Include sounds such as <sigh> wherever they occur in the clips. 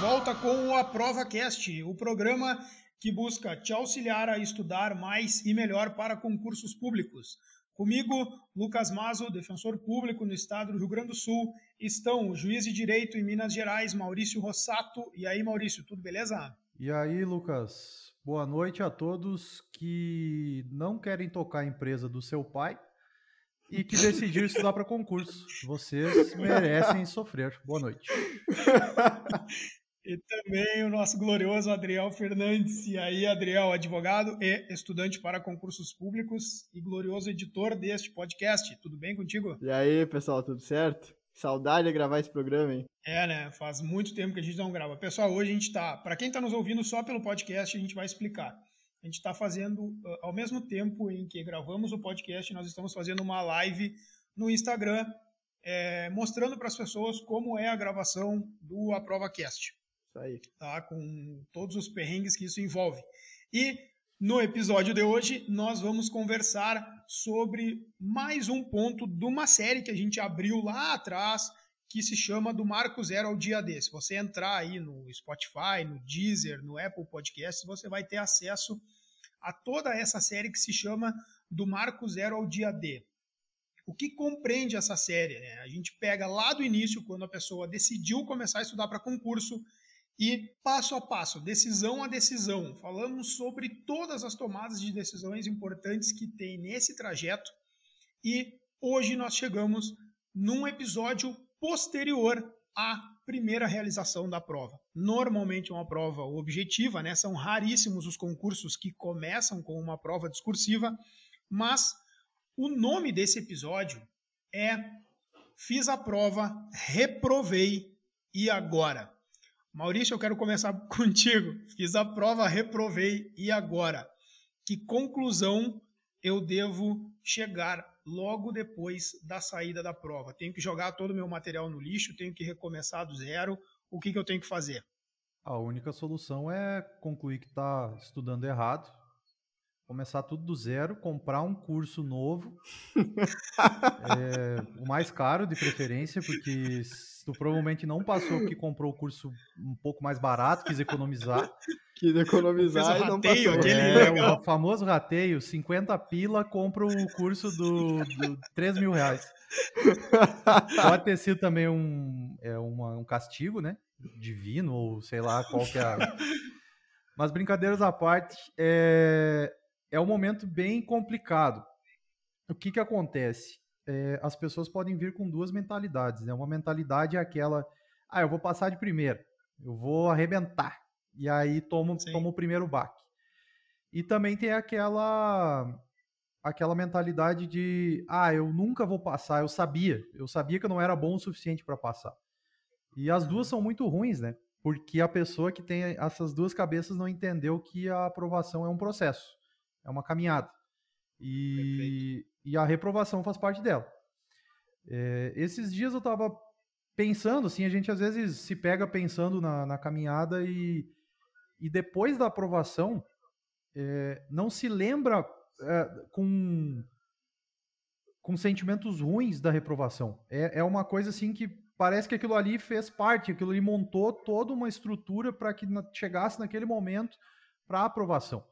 volta com o Aprova Cast, o programa que busca te auxiliar a estudar mais e melhor para concursos públicos. Comigo, Lucas Mazo, defensor público no estado do Rio Grande do Sul, estão o juiz de direito em Minas Gerais, Maurício Rossato. E aí, Maurício, tudo beleza? E aí, Lucas? Boa noite a todos que não querem tocar a empresa do seu pai e que decidiram <laughs> estudar para concurso. Vocês merecem sofrer. Boa noite. <laughs> E também o nosso glorioso Adriel Fernandes. E aí, Adriel, advogado e estudante para concursos públicos e glorioso editor deste podcast. Tudo bem contigo? E aí, pessoal, tudo certo? Saudade de gravar esse programa, hein? É, né? Faz muito tempo que a gente não grava. Pessoal, hoje a gente tá. Para quem está nos ouvindo só pelo podcast, a gente vai explicar. A gente está fazendo, ao mesmo tempo em que gravamos o podcast, nós estamos fazendo uma live no Instagram, é, mostrando para as pessoas como é a gravação do AprovaCast. Isso aí. Tá? Com todos os perrengues que isso envolve. E no episódio de hoje, nós vamos conversar sobre mais um ponto de uma série que a gente abriu lá atrás, que se chama Do Marco Zero ao Dia D. Se você entrar aí no Spotify, no Deezer, no Apple Podcasts, você vai ter acesso a toda essa série que se chama Do Marco Zero ao Dia D. O que compreende essa série? Né? A gente pega lá do início, quando a pessoa decidiu começar a estudar para concurso, e passo a passo, decisão a decisão, falamos sobre todas as tomadas de decisões importantes que tem nesse trajeto e hoje nós chegamos num episódio posterior à primeira realização da prova. Normalmente é uma prova objetiva, né? São raríssimos os concursos que começam com uma prova discursiva, mas o nome desse episódio é Fiz a prova, reprovei e agora. Maurício, eu quero começar <laughs> contigo. Fiz a prova, reprovei e agora? Que conclusão eu devo chegar logo depois da saída da prova? Tenho que jogar todo o meu material no lixo? Tenho que recomeçar do zero? O que, que eu tenho que fazer? A única solução é concluir que está estudando errado, começar tudo do zero, comprar um curso novo, <laughs> é, o mais caro de preferência, porque tu provavelmente não passou que comprou o curso um pouco mais barato, quis economizar. Quis economizar e não passou. É, o famoso rateio, 50 pila, compra o curso do, do 3 mil reais. Pode ter sido também um, é, uma, um castigo, né? Divino, ou sei lá qual que é. <laughs> Mas brincadeiras à parte, é, é um momento bem complicado. O que, que acontece? É, as pessoas podem vir com duas mentalidades. Né? Uma mentalidade é aquela, ah, eu vou passar de primeira, eu vou arrebentar, e aí tomo, tomo o primeiro baque. E também tem aquela aquela mentalidade de, ah, eu nunca vou passar, eu sabia, eu sabia que eu não era bom o suficiente para passar. E as duas são muito ruins, né? Porque a pessoa que tem essas duas cabeças não entendeu que a aprovação é um processo é uma caminhada. E, e a reprovação faz parte dela. É, esses dias eu estava pensando, assim, a gente às vezes se pega pensando na, na caminhada e, e depois da aprovação é, não se lembra é, com, com sentimentos ruins da reprovação. É, é uma coisa assim que parece que aquilo ali fez parte, aquilo ali montou toda uma estrutura para que chegasse naquele momento para a aprovação.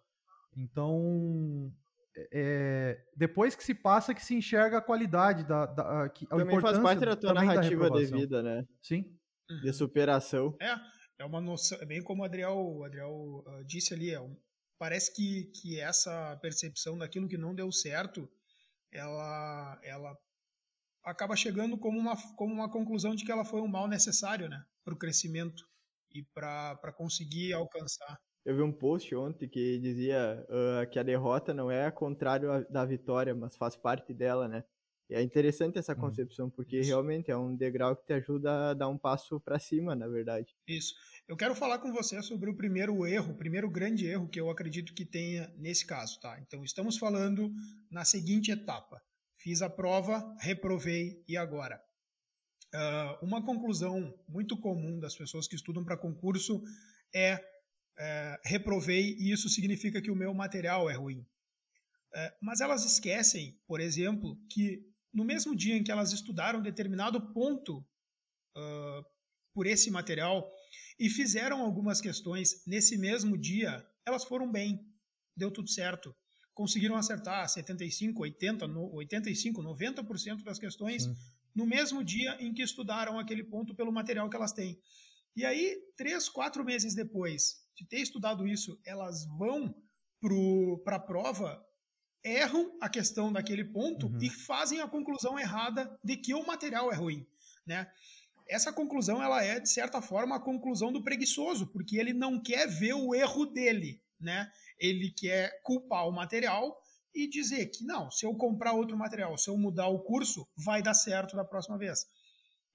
Então, é, depois que se passa que se enxerga a qualidade da, da que, a também faz parte da tua narrativa da de vida, né? Sim. De superação. É, é uma noção, é bem como o Adriel, o Adriel uh, disse ali, é um, parece que, que essa percepção daquilo que não deu certo, ela, ela acaba chegando como uma, como uma conclusão de que ela foi um mal necessário, né, para o crescimento e para conseguir alcançar. Eu vi um post ontem que dizia uh, que a derrota não é contrário da vitória, mas faz parte dela, né? E é interessante essa uhum. concepção, porque Isso. realmente é um degrau que te ajuda a dar um passo para cima, na verdade. Isso. Eu quero falar com você sobre o primeiro erro, o primeiro grande erro que eu acredito que tenha nesse caso, tá? Então, estamos falando na seguinte etapa. Fiz a prova, reprovei e agora? Uh, uma conclusão muito comum das pessoas que estudam para concurso é é, reprovei e isso significa que o meu material é ruim. É, mas elas esquecem, por exemplo, que no mesmo dia em que elas estudaram determinado ponto uh, por esse material, e fizeram algumas questões nesse mesmo dia, elas foram bem, deu tudo certo. Conseguiram acertar 75, 80, 85, 90% das questões Sim. no mesmo dia em que estudaram aquele ponto pelo material que elas têm. E aí, três, quatro meses depois de ter estudado isso, elas vão para a prova, erram a questão daquele ponto uhum. e fazem a conclusão errada de que o material é ruim, né? Essa conclusão ela é de certa forma a conclusão do preguiçoso, porque ele não quer ver o erro dele, né? Ele quer culpar o material e dizer que não, se eu comprar outro material, se eu mudar o curso, vai dar certo da próxima vez.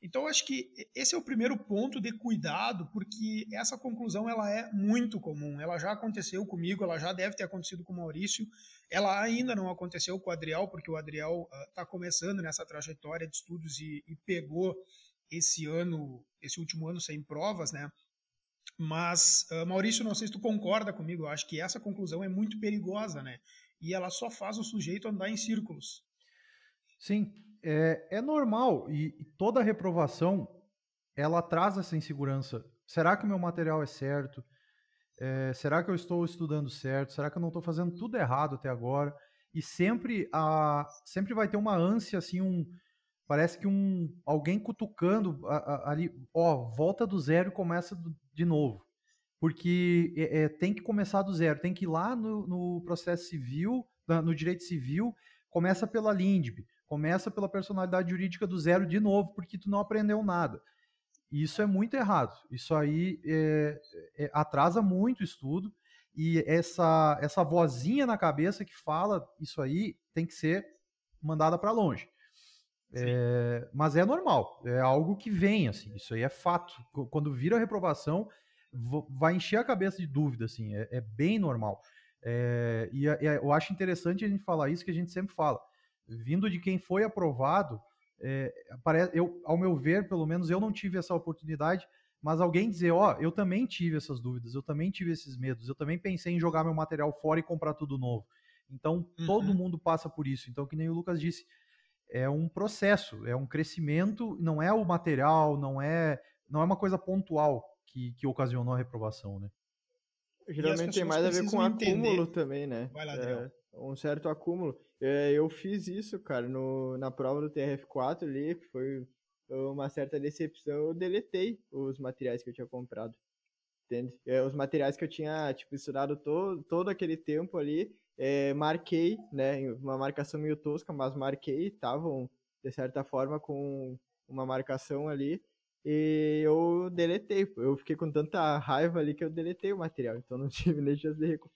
Então, acho que esse é o primeiro ponto de cuidado, porque essa conclusão ela é muito comum. Ela já aconteceu comigo, ela já deve ter acontecido com o Maurício. Ela ainda não aconteceu com o Adriel, porque o Adriel está uh, começando nessa trajetória de estudos e, e, pegou esse ano, esse último ano sem provas, né? Mas, uh, Maurício, não sei se tu concorda comigo, eu acho que essa conclusão é muito perigosa, né? E ela só faz o sujeito andar em círculos. Sim, é, é normal e, toda reprovação ela traz essa insegurança. Será que o meu material é certo? É, será que eu estou estudando certo? Será que eu não estou fazendo tudo errado até agora? E sempre a, sempre vai ter uma ânsia assim, um parece que um alguém cutucando a, a, ali, ó, volta do zero e começa do, de novo, porque é, é, tem que começar do zero, tem que ir lá no, no processo civil, no direito civil, começa pela LINDB, Começa pela personalidade jurídica do zero de novo, porque tu não aprendeu nada. E isso é muito errado. Isso aí é, é, atrasa muito o estudo. E essa, essa vozinha na cabeça que fala isso aí tem que ser mandada para longe. É, mas é normal, é algo que vem, assim, isso aí é fato. Quando vira a reprovação, vai encher a cabeça de dúvida, assim, é, é bem normal. É, e eu acho interessante a gente falar isso que a gente sempre fala vindo de quem foi aprovado, é, eu, ao meu ver, pelo menos eu não tive essa oportunidade, mas alguém dizer, ó, oh, eu também tive essas dúvidas, eu também tive esses medos, eu também pensei em jogar meu material fora e comprar tudo novo. Então, uhum. todo mundo passa por isso. Então, que nem o Lucas disse, é um processo, é um crescimento, não é o material, não é, não é uma coisa pontual que, que ocasionou a reprovação, né? Geralmente tem mais a ver com entender. acúmulo também, né? Vai lá, é, um certo acúmulo. É, eu fiz isso, cara, no, na prova do TRF4 ali, que foi uma certa decepção, eu deletei os materiais que eu tinha comprado. Entende? É, os materiais que eu tinha, tipo, estudado todo, todo aquele tempo ali, é, marquei, né, uma marcação meio tosca, mas marquei, estavam, de certa forma, com uma marcação ali, e eu deletei. Eu fiquei com tanta raiva ali que eu deletei o material, então <laughs> não tive nem chance de, recu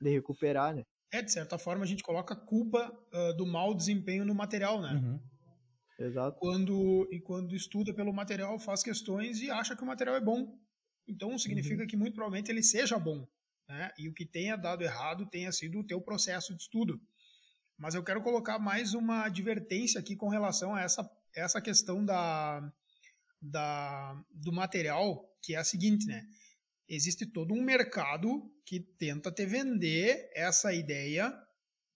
de recuperar, né. É, de certa forma, a gente coloca a culpa uh, do mau desempenho no material, né? Uhum. Exato. Quando, e quando estuda pelo material, faz questões e acha que o material é bom. Então, significa uhum. que muito provavelmente ele seja bom. Né? E o que tenha dado errado tenha sido o teu processo de estudo. Mas eu quero colocar mais uma advertência aqui com relação a essa, essa questão da, da, do material, que é a seguinte, né? Existe todo um mercado que tenta te vender essa ideia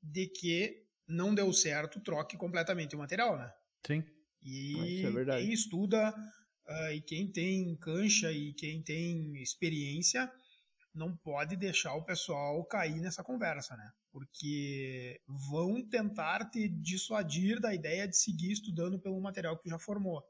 de que não deu certo, troque completamente o material, né? Sim. E é quem estuda uh, e quem tem cancha e quem tem experiência não pode deixar o pessoal cair nessa conversa, né? Porque vão tentar te dissuadir da ideia de seguir estudando pelo material que tu já formou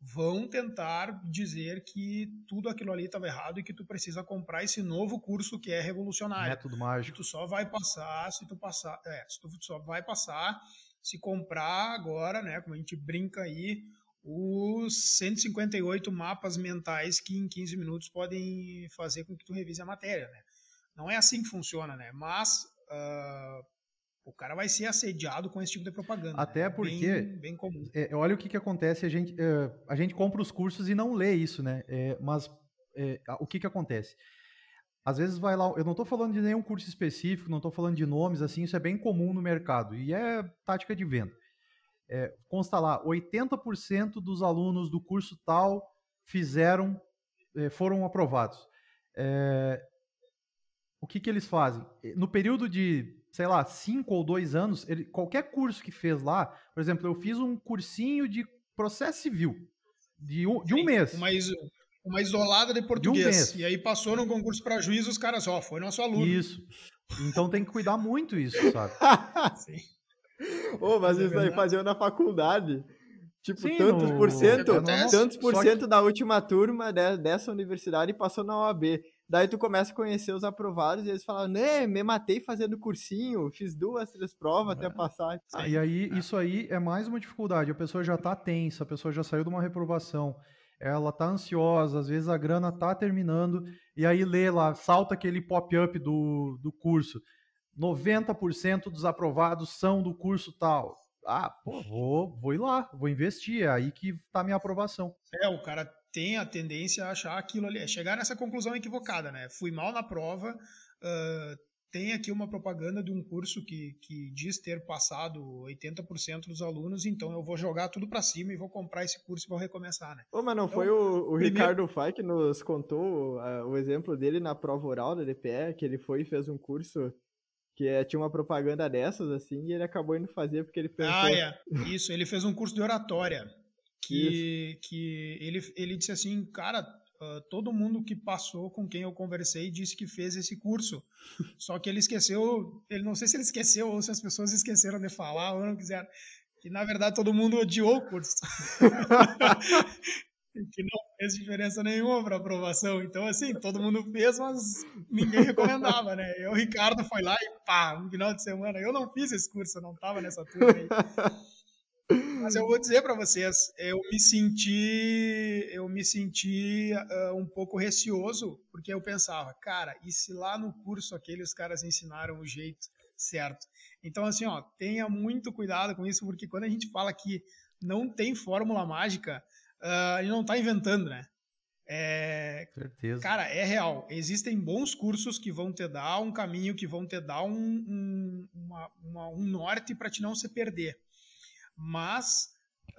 vão tentar dizer que tudo aquilo ali estava errado e que tu precisa comprar esse novo curso que é revolucionário. Método mágico. Que tu só vai passar se tu passar, é, se tu só vai passar se comprar agora, né, como a gente brinca aí, os 158 mapas mentais que em 15 minutos podem fazer com que tu revise a matéria, né? Não é assim que funciona, né? Mas uh, o cara vai ser assediado com esse tipo de propaganda. Até né? porque. Bem, bem comum. É, olha o que, que acontece, a gente, é, a gente compra os cursos e não lê isso, né? É, mas é, o que, que acontece? Às vezes vai lá, eu não estou falando de nenhum curso específico, não estou falando de nomes, assim, isso é bem comum no mercado e é tática de venda. É, consta lá, 80% dos alunos do curso tal fizeram, é, foram aprovados. o que, que eles fazem? No período de sei lá, cinco ou dois anos, ele, qualquer curso que fez lá, por exemplo, eu fiz um cursinho de processo civil de um, de um mês. Uma ISO, uma isolada de português. Um e aí passou no concurso para juiz, os caras, ó, foi nosso aluno. Isso. Então tem que cuidar muito isso, sabe? <laughs> Sim. <laughs> Ô, mas é isso aí faziam na faculdade. Tipo, Sim, tantos no... por cento, tantos por cento que... da última turma dessa universidade passou na OAB. Daí tu começa a conhecer os aprovados e eles falam, né, me matei fazendo cursinho, fiz duas, três provas é. até passar. Ah, e aí, é. isso aí é mais uma dificuldade. A pessoa já tá tensa, a pessoa já saiu de uma reprovação, ela tá ansiosa, às vezes a grana tá terminando, e aí lê lá, salta aquele pop-up do, do curso. 90% dos aprovados são do curso tal. Ah, pô, vou, vou ir lá, vou investir, é aí que tá a minha aprovação. É, o cara tem a tendência a achar aquilo ali, é chegar nessa conclusão equivocada, né? Fui mal na prova, uh, tem aqui uma propaganda de um curso que, que diz ter passado 80% dos alunos, então eu vou jogar tudo para cima e vou comprar esse curso e vou recomeçar, né? Ô, mas não então, foi o, o primeiro... Ricardo Fai que nos contou uh, o exemplo dele na prova oral da DPE, que ele foi e fez um curso que é, tinha uma propaganda dessas, assim, e ele acabou indo fazer porque ele pensou... Ah, é. Isso, ele fez um curso de oratória que, que ele, ele disse assim, cara, uh, todo mundo que passou com quem eu conversei disse que fez esse curso. <laughs> Só que ele esqueceu, ele não sei se ele esqueceu ou se as pessoas esqueceram de falar ou não quiseram. Que na verdade todo mundo odiou o curso. <laughs> que não fez diferença nenhuma para aprovação. Então, assim, todo mundo fez, mas ninguém recomendava, né? Eu, o Ricardo, foi lá e pá, no final de semana, eu não fiz esse curso, eu não estava nessa turma aí. <laughs> Mas eu vou dizer para vocês, eu me senti, eu me senti uh, um pouco receoso, porque eu pensava, cara, e se lá no curso aqueles caras ensinaram o jeito certo? Então, assim, ó, tenha muito cuidado com isso, porque quando a gente fala que não tem fórmula mágica, uh, a gente não está inventando, né? É, Certeza. Cara, é real. Existem bons cursos que vão te dar um caminho, que vão te dar um, um, uma, uma, um norte para te não se perder mas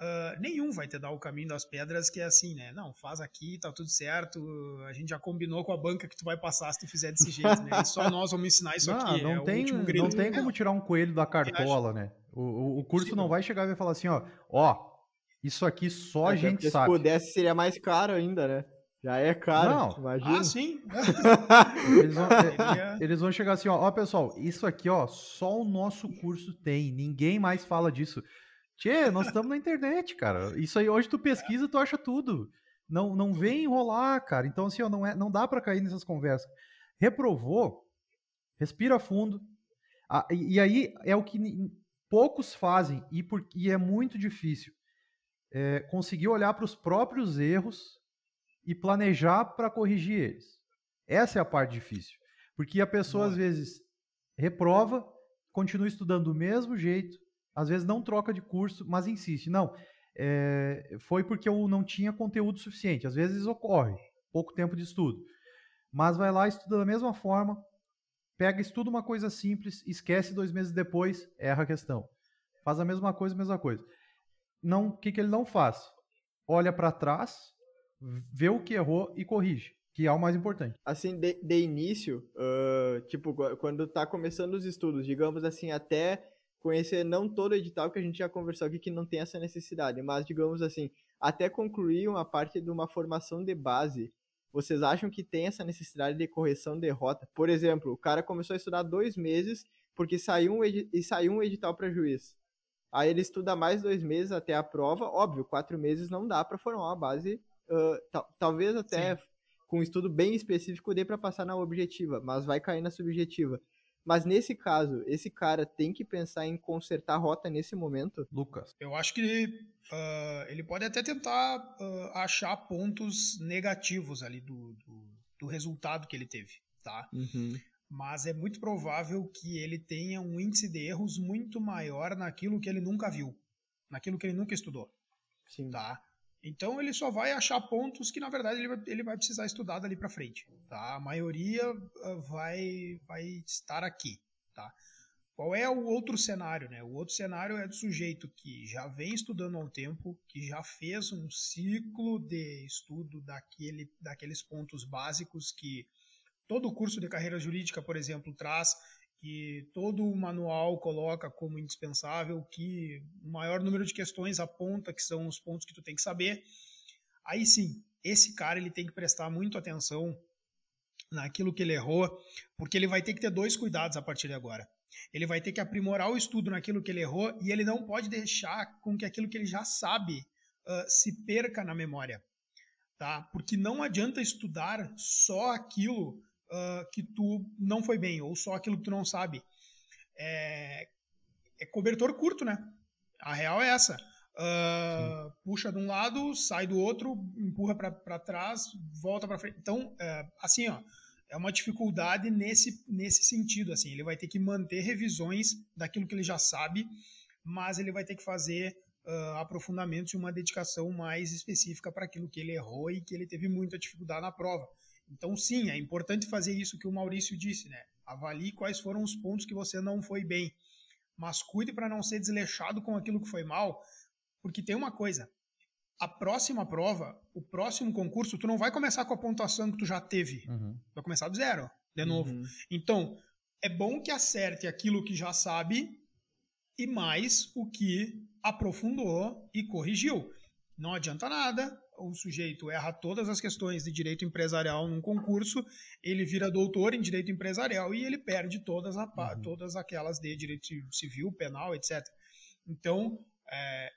uh, nenhum vai te dar o caminho das pedras que é assim, né? Não, faz aqui, tá tudo certo, a gente já combinou com a banca que tu vai passar se tu fizer desse jeito, né? E só <laughs> nós vamos ensinar isso não, aqui. Não, é tem, não tem como tirar um coelho da cartola, né? O, o curso Sim. não vai chegar e vai falar assim, ó, ó, isso aqui só Até a gente sabe. Se pudesse, seria mais caro ainda, né? Já é caro, não. imagina. Ah, sim. <laughs> eles, vão, <laughs> eles, vão, chegar assim, ó, ó, pessoal, isso aqui, ó, só o nosso curso tem, ninguém mais fala disso. Tchê, nós estamos na internet, cara. Isso aí, hoje tu pesquisa, tu acha tudo. Não, não vem enrolar, cara. Então, assim, ó, não, é, não dá para cair nessas conversas. Reprovou, respira fundo. Ah, e, e, aí é o que poucos fazem, e, por, e é muito difícil. É, conseguir olhar para os próprios erros e planejar para corrigir eles. Essa é a parte difícil. Porque a pessoa, às vezes, reprova, continua estudando do mesmo jeito, às vezes não troca de curso, mas insiste. Não, é, foi porque eu não tinha conteúdo suficiente. Às vezes ocorre, pouco tempo de estudo. Mas vai lá, estuda da mesma forma, pega, estuda uma coisa simples, esquece dois meses depois, erra a questão. Faz a mesma coisa, mesma coisa. Não, o que, que ele não faz? Olha para trás, vê o que errou e corrige, que é o mais importante. Assim, de, de início, uh, tipo, quando está começando os estudos, digamos assim, até conhecer não todo o edital que a gente já conversou aqui que não tem essa necessidade, mas digamos assim, até concluir uma parte de uma formação de base, vocês acham que tem essa necessidade de correção de rota? Por exemplo, o cara começou a estudar dois meses porque saiu um, e saiu um edital para juiz. Aí ele estuda mais dois meses até a prova. Óbvio, quatro meses não dá para formar uma base, uh, talvez até Sim. com um estudo bem específico dê para passar na objetiva, mas vai cair na subjetiva. Mas nesse caso, esse cara tem que pensar em consertar a rota nesse momento? Lucas. Eu acho que uh, ele pode até tentar uh, achar pontos negativos ali do, do, do, resultado que ele teve, tá? Uhum. Mas é muito provável que ele tenha um índice de erros muito maior naquilo que ele nunca viu, naquilo que ele nunca estudou. Sim. Tá? Então ele só vai achar pontos que na verdade ele vai, ele vai precisar estudar dali para frente, tá? A maioria ah, vai vai estar aqui, tá? Qual é o outro cenário, né? O outro cenário é do sujeito que já vem estudando há um tempo, que já fez um ciclo de estudo daquele, daqueles pontos básicos que todo curso de carreira jurídica, por exemplo, traz que todo o manual coloca como indispensável, que o maior número de questões aponta que são os pontos que tu tem que saber. Aí sim, esse cara ele tem que prestar muito atenção naquilo que ele errou, porque ele vai ter que ter dois cuidados a partir de agora. Ele vai ter que aprimorar o estudo naquilo que ele errou e ele não pode deixar com que aquilo que ele já sabe uh, se perca na memória, tá? Porque não adianta estudar só aquilo uh, que tu não foi bem ou só aquilo que tu não sabe. É, é cobertor curto, né? A real é essa. Uh, puxa de um lado, sai do outro, empurra para trás, volta para frente. Então, uh, assim, ó, é uma dificuldade nesse, nesse sentido. Assim, ele vai ter que manter revisões daquilo que ele já sabe, mas ele vai ter que fazer uh, aprofundamentos e uma dedicação mais específica para aquilo que ele errou e que ele teve muita dificuldade na prova. Então, sim, é importante fazer isso que o Maurício disse, né? Avalie quais foram os pontos que você não foi bem, mas cuide para não ser desleixado com aquilo que foi mal, porque tem uma coisa, a próxima prova, o próximo concurso, tu não vai começar com a pontuação que tu já teve. Uhum. Vai começar do zero, de novo. Uhum. Então, é bom que acerte aquilo que já sabe e mais o que aprofundou e corrigiu. Não adianta nada, o sujeito erra todas as questões de direito empresarial num concurso, ele vira doutor em direito empresarial e ele perde todas, a, uhum. todas aquelas de direito civil, penal, etc. Então, é,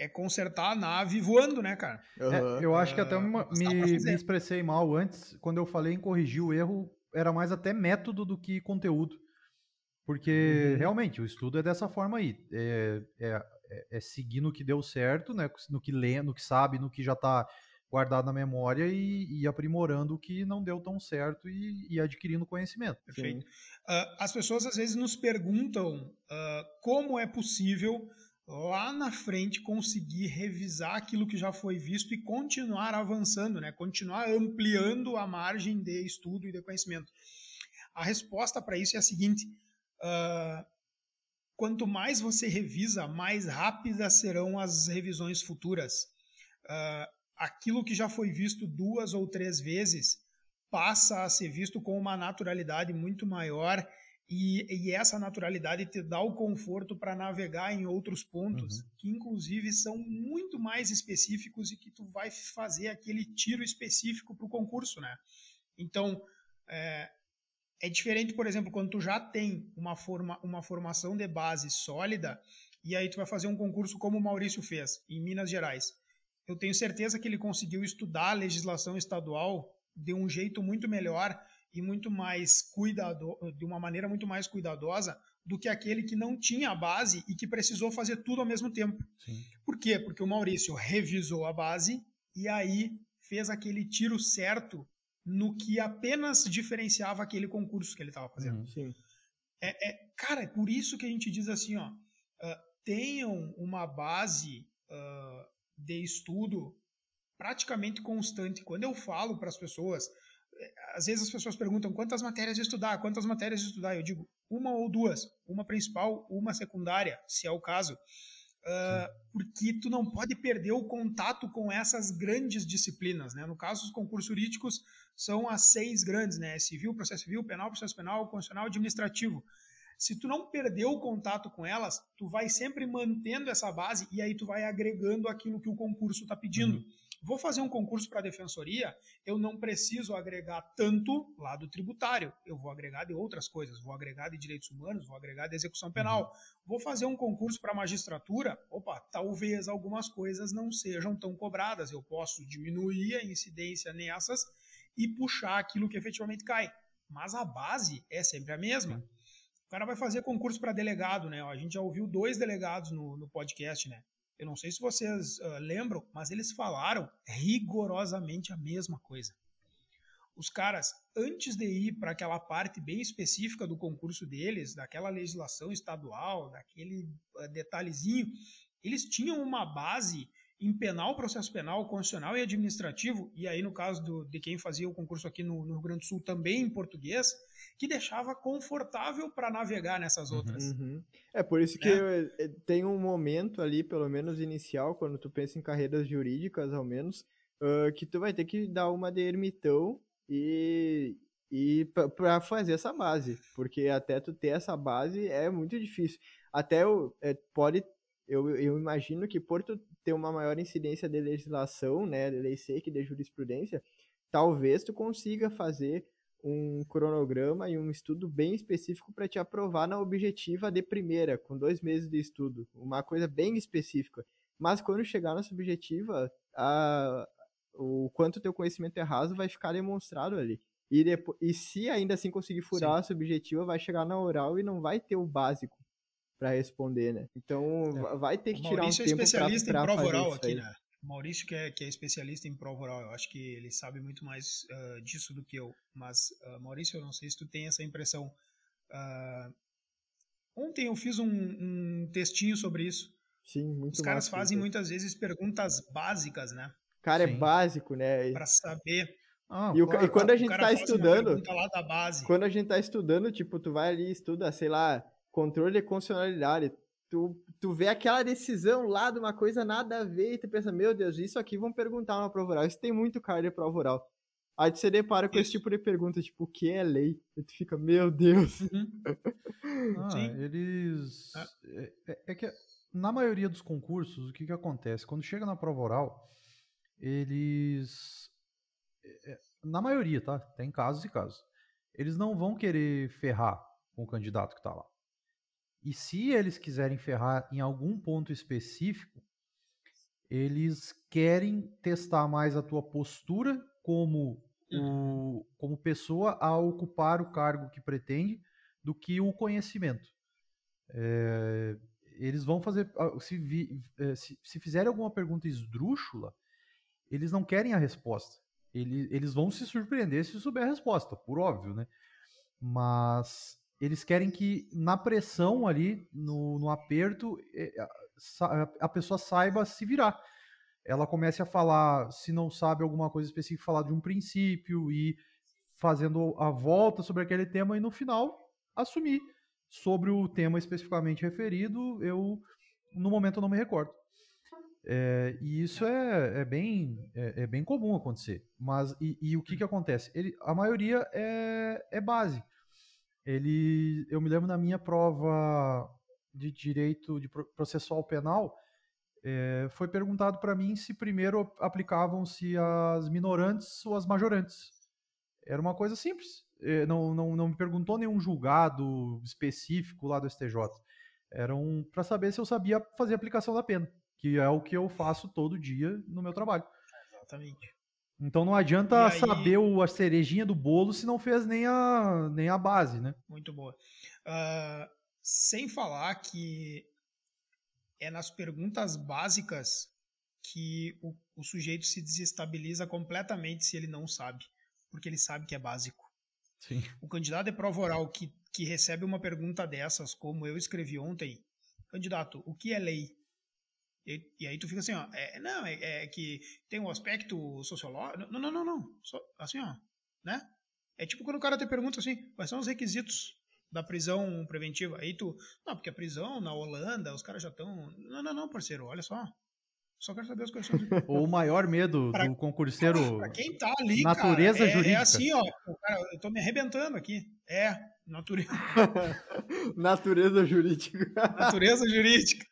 é consertar a nave voando, né, cara? Uhum. É, eu acho que até me, me, expressei mal antes, quando eu falei em corrigir o erro, era mais até método do que conteúdo. Porque, uhum. realmente, o estudo é dessa forma aí. É, é, é, seguir no que deu certo, né, no que lê, no que sabe, no que já está guardado na memória e, e, aprimorando o que não deu tão certo e, e adquirindo conhecimento. Perfeito. Uh, as pessoas às vezes nos perguntam uh, como é possível lá na frente conseguir revisar aquilo que já foi visto e continuar avançando, né? continuar ampliando a margem de estudo e de conhecimento. A resposta para isso é a seguinte: uh, quanto mais você revisa, mais rápidas serão as revisões futuras. Uh, aquilo que já foi visto duas ou três vezes passa a ser visto com uma naturalidade muito maior e, e, essa naturalidade te dá o conforto para navegar em outros pontos, uhum. que inclusive são muito mais específicos e que tu vai fazer aquele tiro específico para o concurso, né? Então, é, é, diferente, por exemplo, quando tu já tem uma, forma, uma formação de base sólida e aí tu vai fazer um concurso como o Maurício fez, em Minas Gerais. Eu tenho certeza que ele conseguiu estudar a legislação estadual de um jeito muito melhor e muito mais cuidado, de uma maneira muito mais cuidadosa do que aquele que não tinha a base e que precisou fazer tudo ao mesmo tempo. Sim. Por quê? Porque o Maurício revisou a base e aí fez aquele tiro certo no que apenas diferenciava aquele concurso que ele estava fazendo. Uhum. Sim. É, é, cara, é por isso que a gente diz assim, ó, uh, tenham uma base uh, de estudo praticamente constante. Quando eu falo para as pessoas, às vezes as pessoas perguntam quantas matérias estudar, quantas matérias estudar. Eu digo uma ou duas, uma principal, uma secundária, se é o caso. Uh, porque tu não pode perder o contato com essas grandes disciplinas, né? No caso, os concursos jurídicos são as seis grandes, né? Civil, processo civil, penal, processo penal, constitucional, administrativo. Se tu não perder o contato com elas, tu vai sempre mantendo essa base e aí tu vai agregando aquilo que o concurso está pedindo. Uhum. Vou fazer um concurso para a defensoria, eu não preciso agregar tanto lado tributário, eu vou agregar de outras coisas, vou agregar de direitos humanos, vou agregar de execução penal. Uhum. Vou fazer um concurso para a magistratura, opa, talvez algumas coisas não sejam tão cobradas, eu posso diminuir a incidência nessas e puxar aquilo que efetivamente cai. Mas a base é sempre a mesma. Uhum. O cara vai fazer concurso para delegado, né? A gente já ouviu dois delegados no, no podcast, né? Eu não sei se vocês uh, lembram, mas eles falaram rigorosamente a mesma coisa. Os caras, antes de ir para aquela parte bem específica do concurso deles, daquela legislação estadual, daquele uh, detalhezinho, eles tinham uma base em penal, processo penal, constitucional e administrativo, e aí no caso do, de quem fazia o concurso aqui no, no Rio Grande do Sul também em português, que deixava confortável para navegar nessas uhum. outras. Uhum. É por isso que é. Eh, tem um momento ali, pelo menos inicial, quando tu pensa em carreiras jurídicas, ao menos, uh, que tu vai ter que dar uma de ermitão e, e para fazer essa base, porque até tu ter essa base é muito difícil. Até o, é, pode eu, eu imagino que por tu ter uma maior incidência de legislação, né, de lei seca e de jurisprudência, talvez tu consiga fazer um cronograma e um estudo bem específico para te aprovar na objetiva de primeira, com dois meses de estudo, uma coisa bem específica. Mas quando chegar na subjetiva, a, o quanto teu conhecimento é raso vai ficar demonstrado ali. E, depois, e se ainda assim conseguir furar Sim. a subjetiva, vai chegar na oral e não vai ter o básico para responder, né? Então é. vai ter que tirar um é tempo para é especialista em prova oral aqui, né? Maurício, que é, que é especialista em prova oral, eu acho que ele sabe muito mais uh, disso do que eu. Mas, uh, Maurício, eu não sei se tu tem essa impressão. Uh, ontem eu fiz um, um, textinho sobre isso. Sim, muito Os caras fazem muitas vezes perguntas básicas, né? Cara, é Sim. é básico, né? Para saber. Ah, e, o, e, quando a gente tá estudando. Quando a gente tá estudando, tipo, tu vai ali e estuda, sei lá, controle de constitucionalidade tu, tu vê aquela decisão lá de uma coisa nada a ver e tu pensa, meu Deus, isso aqui vão perguntar uma prova oral. Isso tem muito cara de prova oral. Aí você depara com esse tipo de pergunta, tipo, o que é lei? E tu fica, meu Deus. Uhum. <laughs> ah, eles. Ah. É, é, é, que na maioria dos concursos, o que, que acontece? Quando chega na prova oral, eles. É, é, na maioria, tá? Tem casos e casos. Eles não vão querer ferrar com o candidato que está lá. E se eles quiserem ferrar em algum ponto específico, eles querem testar mais a tua postura como, uhum. o, como pessoa a ocupar o cargo que pretende do que o conhecimento. É, eles vão fazer. Se, vi, é, se, se fizerem alguma pergunta esdrúxula, eles não querem a resposta. Eles, eles vão se surpreender se souber a resposta, por óbvio, né? Mas eles querem que na pressão ali, no, no aperto, é, a pessoa saiba se virar. Ela comece a falar, se não sabe alguma coisa específica, falar de um princípio e fazendo a volta sobre aquele tema e no final assumir sobre o tema especificamente referido. Eu, no momento, não me recordo. É, e isso é, é bem, é, é, bem comum acontecer. Mas e, e o que, que acontece? Ele, a maioria é, é base ele, eu me lembro na minha prova de direito de processual penal, é, foi perguntado para mim se primeiro aplicavam-se as minorantes ou as majorantes. Era uma coisa simples. É, não, não, não me perguntou nenhum julgado específico lá do STJ. Era um, para saber se eu sabia fazer aplicação da pena, que é o que eu faço todo dia no meu trabalho. Exatamente. Então não adianta aí, saber o, a cerejinha do bolo se não fez nem a, nem a base, né? Muito boa. Uh, sem falar que é nas perguntas básicas que o, o, sujeito se desestabiliza completamente se ele não sabe, porque ele sabe que é básico. Sim. O candidato de prova oral que, que recebe uma pergunta dessas, como eu escrevi ontem, candidato, o que é lei? E, e, aí tu fica assim, ó, é, não, é, é, que tem um aspecto sociológico. Não, não, não, não. Só, assim, ó, né? É tipo quando o cara te pergunta assim, quais são os requisitos da prisão preventiva? Aí tu, não, porque a prisão na Holanda, os caras já estão. Não, não, não, parceiro, olha só. Só quero saber as coisas. <laughs> o maior medo pra, do concurseiro. <laughs> Pra quem tá ali, natureza cara, é, jurídica. É assim, ó. Cara, eu tô me arrebentando aqui. É, natureza. <laughs> natureza jurídica. natureza jurídica.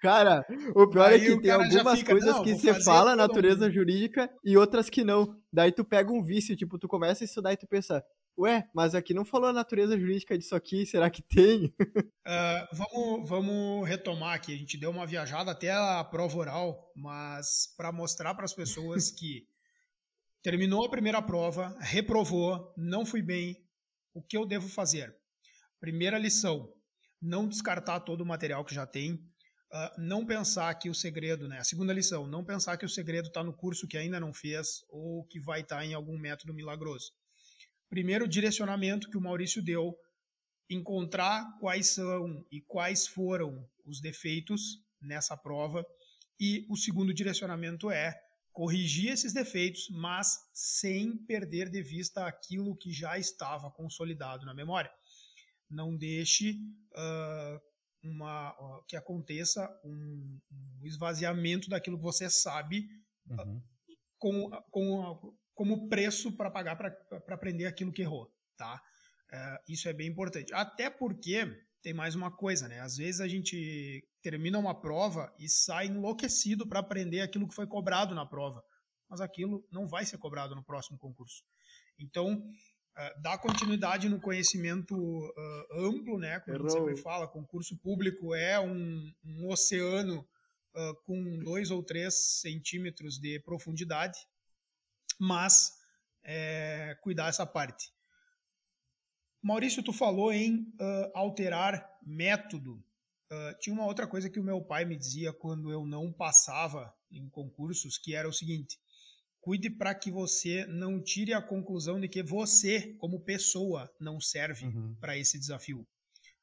Cara, o pior é Aí é que tem algumas fica, coisas que você fala natureza jurídica e outras que não. Daí tu pega um vício, tipo, tu começa a estudar e tu pensa, ué, mas aqui não falou a natureza jurídica disso aqui, será que tem? Uh, <laughs> vamos, vamos retomar aqui. A gente deu uma viajada até a prova oral, mas para mostrar para as pessoas que terminou a primeira prova, reprovou, não fui bem, o que eu devo fazer? Primeira lição: não descartar todo o material que já tem, uh, não pensar que o segredo, né? A segunda lição, não pensar que o segredo está no curso que ainda não fez ou que vai estar tá em algum método milagroso. Primeiro direcionamento que o Maurício deu, encontrar quais são e quais foram os defeitos nessa prova. E o segundo direcionamento é corrigir esses defeitos, mas sem perder de vista aquilo que já estava consolidado na memória não deixe uh, uma, que aconteça um, um, esvaziamento daquilo que você sabe uhum. com, com, como preço para pagar para aprender aquilo que errou. Tá? Uh, isso é bem importante. Até porque tem mais uma coisa, né? Às vezes a gente termina uma prova e sai enlouquecido para aprender aquilo que foi cobrado na prova, mas aquilo não vai ser cobrado no próximo concurso. Então, uh, dar continuidade no conhecimento uh, amplo, né? Como Errou. a gente sempre fala, concurso público é um, um oceano uh, com dois ou três centímetros de profundidade, mas é, cuidar essa parte. Maurício, tu falou em alterar método. Tinha uma outra coisa que o meu pai me dizia quando eu não passava em concursos, que era o seguinte: cuide para que você não tire a conclusão de que você, como pessoa, não serve uhum. para esse desafio.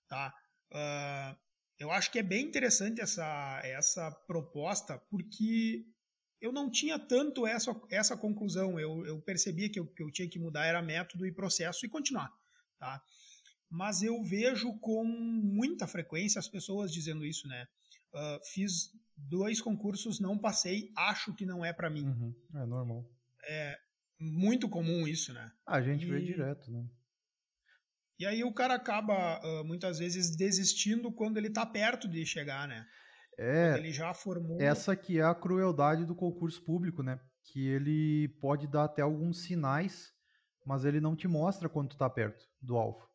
Tá? Uh, eu acho que é bem interessante essa, essa proposta, porque eu não tinha tanto essa, essa conclusão. Eu, eu percebia que o que eu tinha que mudar era método e processo e continuar. Tá? Mas eu vejo com muita frequência as pessoas dizendo isso, né? Uh, fiz dois concursos, não passei, acho que não é para mim. Uhum. É normal. É muito comum isso, né? A gente e... vê direto, né? E aí o cara acaba uh, muitas vezes desistindo quando ele tá perto de chegar, né? É. ele já formou. Essa que é a crueldade do concurso público, né? Que ele pode dar até alguns sinais mas ele não te mostra quando tu tá perto do alvo.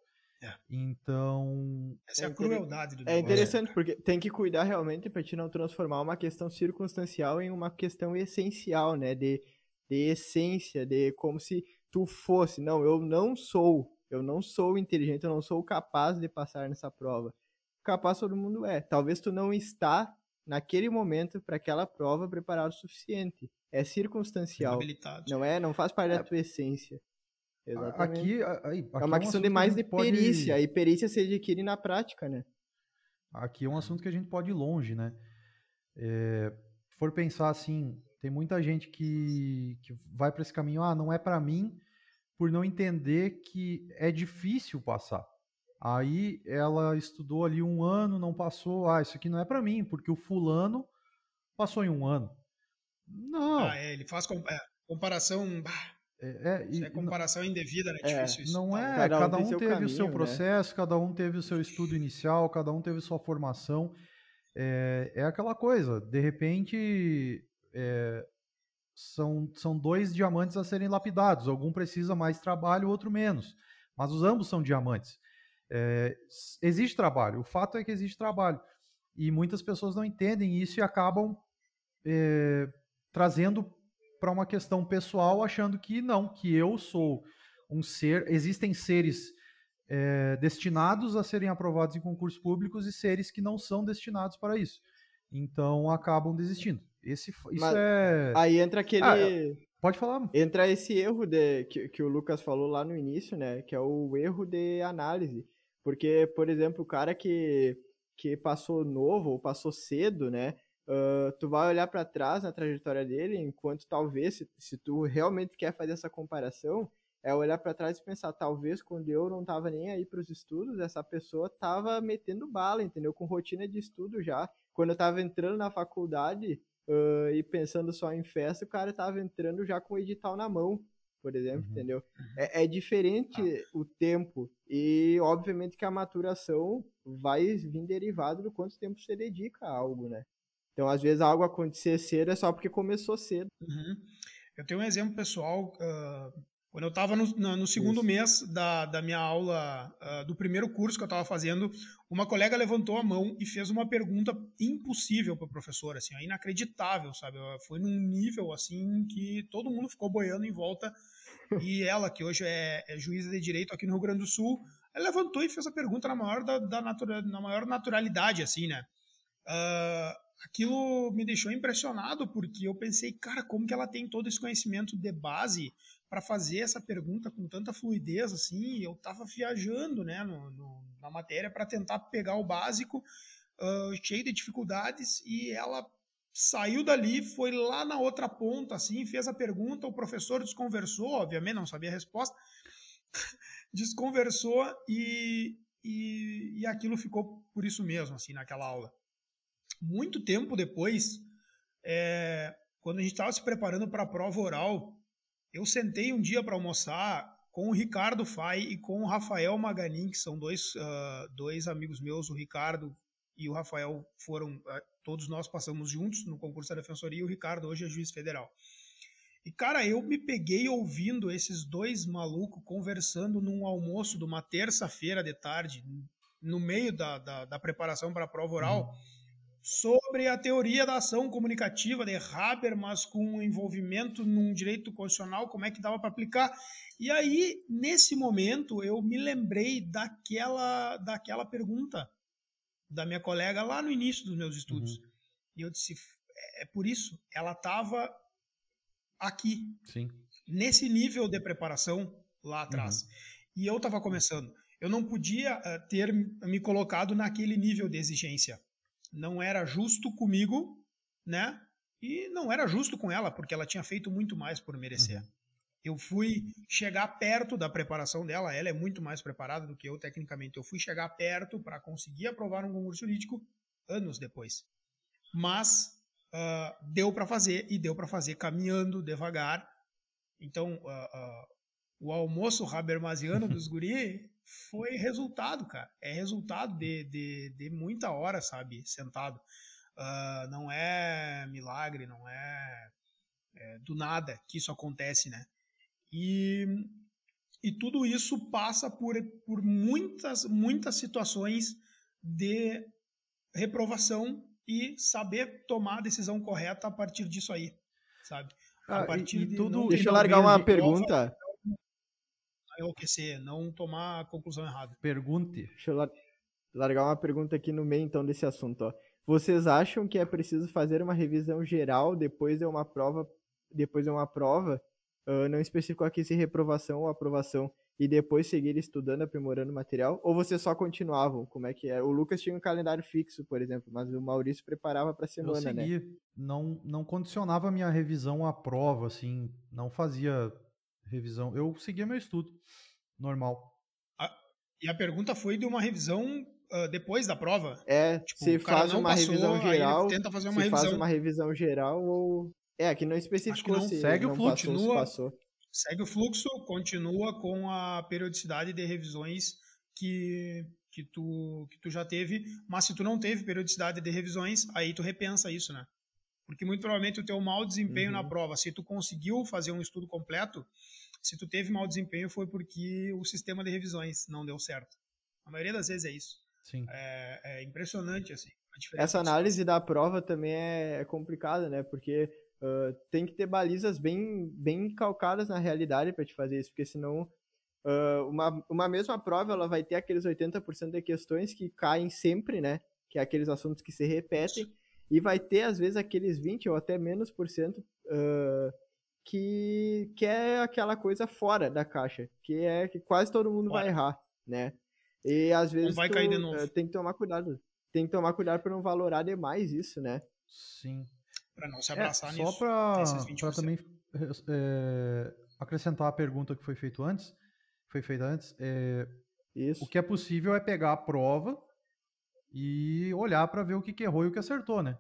É. Então. Essa é a crueldade do É interessante, porque tem que cuidar realmente para te não transformar uma questão circunstancial em uma questão essencial, né? De, de essência, de como se tu fosse. Não, eu não sou. Eu não sou inteligente, eu não sou capaz de passar nessa prova. Capaz todo mundo é. Talvez tu não está naquele momento para aquela prova preparado o suficiente. É circunstancial. Não é, não faz parte é. da tua essência. Exatamente. Aqui, aí, aqui é uma é um questão de mais de pode... perícia, e perícia se adquire na prática, né? Aqui é um assunto que a gente pode ir longe, né? É, for pensar assim, tem muita gente que, que vai para esse caminho, ah, não é para mim, por não entender que é difícil passar. Aí ela estudou ali um ano, não passou, ah, isso aqui não é para mim, porque o fulano passou em um ano. Não. Ah, é, ele faz é, comparação. Bah é, é, isso é comparação não, indevida, né? É, difícil isso. Não é, cada um, cada um teve caminho, o seu né? processo, né? cada um teve o seu estudo inicial, cada um teve sua formação. É, é aquela coisa, de repente é, são, são dois diamantes a serem lapidados. Algum precisa mais trabalho, outro menos. Mas os ambos são diamantes. É, existe trabalho, o fato é que existe trabalho. E muitas pessoas não entendem isso e acabam é, trazendo para uma questão pessoal, achando que não, que eu sou um ser. Existem seres é, destinados a serem aprovados em concursos públicos e seres que não são destinados para isso. Então acabam desistindo. Esse, isso Mas é. Aí entra aquele. Ah, pode falar. Entra esse erro de, que, que o Lucas falou lá no início, né? Que é o erro de análise. Porque, por exemplo, o cara que, que passou novo ou passou cedo, né? Uh, tu vai olhar para trás na trajetória dele, enquanto talvez, se, se tu realmente quer fazer essa comparação, é olhar para trás e pensar, talvez quando eu não tava nem aí para os estudos, essa pessoa tava metendo bala, entendeu? Com rotina de estudo já. Quando eu tava entrando na faculdade uh, e pensando só em festa, o cara tava entrando já com o edital na mão, por exemplo, uhum. entendeu? Uhum. É, é diferente ah. o tempo e, obviamente, que a maturação vai vir derivado do quanto tempo você dedica a algo, né? Então, às vezes, algo acontecer cedo é só porque começou cedo. Uhum. Eu tenho um exemplo pessoal. Uh, quando eu estava no, no, segundo Isso. mês da, da minha aula, uh, do primeiro curso que eu estava fazendo, uma colega levantou a mão e fez uma pergunta impossível para o professor, assim, inacreditável, sabe? Foi num nível assim que todo mundo ficou boiando em volta. E <laughs> ela, que hoje é, é juíza de direito aqui no Rio Grande do Sul, ela levantou e fez a pergunta na maior, da, da natura, na maior naturalidade, assim, né? Uh, aquilo me deixou impressionado, porque eu pensei, cara, como que ela tem todo esse conhecimento de base para fazer essa pergunta com tanta fluidez, assim, eu estava viajando, né, no, no, na matéria para tentar pegar o básico, uh, cheio de dificuldades, e ela saiu dali, foi lá na outra ponta, assim, fez a pergunta, o professor desconversou, obviamente não sabia a resposta, <laughs> desconversou e, e, e aquilo ficou por isso mesmo, assim, naquela aula muito tempo depois, é, quando a gente estava se preparando para a prova oral, eu sentei um dia para almoçar com o Ricardo Fai e com o Rafael Maganin, que são dois, uh, dois amigos meus, o Ricardo e o Rafael foram, uh, todos nós passamos juntos no concurso da Defensoria, e o Ricardo hoje é juiz federal. E, cara, eu me peguei ouvindo esses dois malucos conversando num almoço de uma terça-feira de tarde, no meio da, da, da preparação para a prova oral, uhum. Sobre a teoria da ação comunicativa de Habermas com envolvimento num direito constitucional, como é que dava para aplicar. E aí, nesse momento, eu me lembrei daquela, daquela pergunta da minha colega lá no início dos meus estudos. Uhum. E eu disse, é, é por isso, ela estava aqui. Sim. Nesse nível de preparação lá atrás. Uhum. E eu estava começando. Eu não podia uh, ter me colocado naquele nível de exigência. Não era justo comigo, né? E não era justo com ela, porque ela tinha feito muito mais por merecer. Uhum. Eu fui chegar perto da preparação dela, ela é muito mais preparada do que eu tecnicamente. Eu fui chegar perto para conseguir aprovar um concurso jurídico anos depois. Mas uh, deu para fazer e deu para fazer caminhando devagar. Então, uh, uh, o almoço habermasiano <laughs> dos guri foi resultado, cara. É resultado de, de, de muita hora, sabe? Sentado. não é milagre, não é, é, do nada que isso acontece, né? E, e tudo isso passa por, por muitas, muitas situações de reprovação e saber tomar a decisão correta a partir disso aí, sabe? A ah, partir e, de tudo. Deixa eu largar uma pergunta. Enlouquecer, não tomar a conclusão errada. Pergunte. Deixa eu largar uma pergunta aqui no meio então desse assunto. Ó. Vocês acham que é preciso fazer uma revisão geral depois de uma prova, depois de uma prova, uh, não especificou aqui se reprovação ou aprovação, e depois seguir estudando, aprimorando o material? Ou vocês só continuavam? Como é que é? O Lucas tinha um calendário fixo, por exemplo, mas o Maurício preparava para a semana, eu segui, né? Não, não condicionava a minha revisão à prova, assim, não fazia revisão. Eu seguia meu estudo, normal. e a pergunta foi de uma revisão uh, depois da prova? É, tipo, se faz uma passou, revisão geral, tenta fazer uma se revisão. faz uma revisão geral ou... É, aqui não especificou não. se Segue o fluxo, passou, continua, passou segue o fluxo, continua com a periodicidade de revisões que, que, tu, que tu já teve, mas se tu não teve periodicidade de revisões, aí tu repensa isso, né? Porque muito provavelmente o teu mau desempenho uhum. na prova, se tu conseguiu fazer um estudo completo, se tu teve mau desempenho foi porque o sistema de revisões não deu certo. A maioria das vezes é isso. Sim. É, é impressionante, assim. Essa análise da prova também é, é complicada, né? Porque Uh, tem que ter balizas bem, bem calcadas na realidade para te fazer isso, porque senão uh, uma, uma mesma prova ela vai ter aqueles 80% de questões que caem sempre, né? Que é aqueles assuntos que se repetem, e vai ter às vezes aqueles 20 ou até menos por cento uh, que, que é aquela coisa fora da caixa, que é que quase todo mundo vai errar, né? E às vezes vai tu, cair de novo. tem que tomar cuidado. Tem que tomar cuidado para não valorar demais isso, né? Sim para não se é, abraçar é, nisso. Só para também é, acrescentar a pergunta que foi feita antes, foi feita antes, é, Isso. o que é possível é pegar a prova e olhar para ver o que, que errou e o que acertou, né?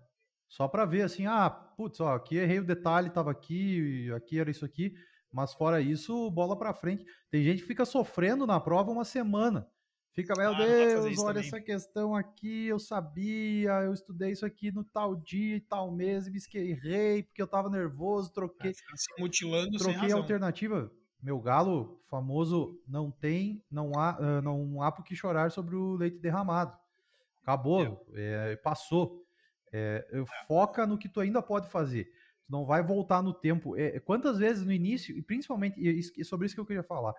Só para ver assim, ah, putz, ó, aqui errei o detalhe, tava aqui, aqui era isso aqui, mas fora isso, bola para frente. Tem gente que fica sofrendo na prova uma semana. Fica, meu ah, Deus, olha também. essa questão aqui, eu sabia, eu estudei isso aqui no tal dia e tal mês, e me errei porque eu tava nervoso, troquei. Ficar se mutilando troquei a alternativa. Meu galo famoso não tem, não há, não há por que chorar sobre o leite derramado. Acabou, é, passou. É, foca no que tu ainda pode fazer. Tu não vai voltar no tempo. É, quantas vezes no início, e principalmente, e sobre isso que eu queria falar,